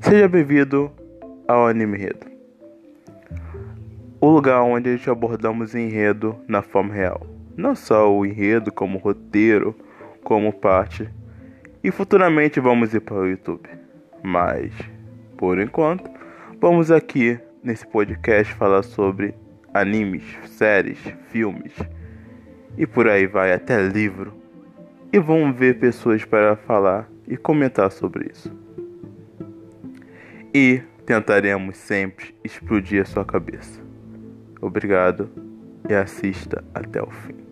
Seja bem-vindo ao Anime Enredo, o lugar onde a gente abordamos enredo na forma real, não só o enredo como roteiro, como parte, e futuramente vamos ir para o YouTube, mas por enquanto vamos aqui nesse podcast falar sobre animes, séries, filmes e por aí vai até livro. E vamos ver pessoas para falar e comentar sobre isso e tentaremos sempre explodir a sua cabeça. Obrigado e assista até o fim.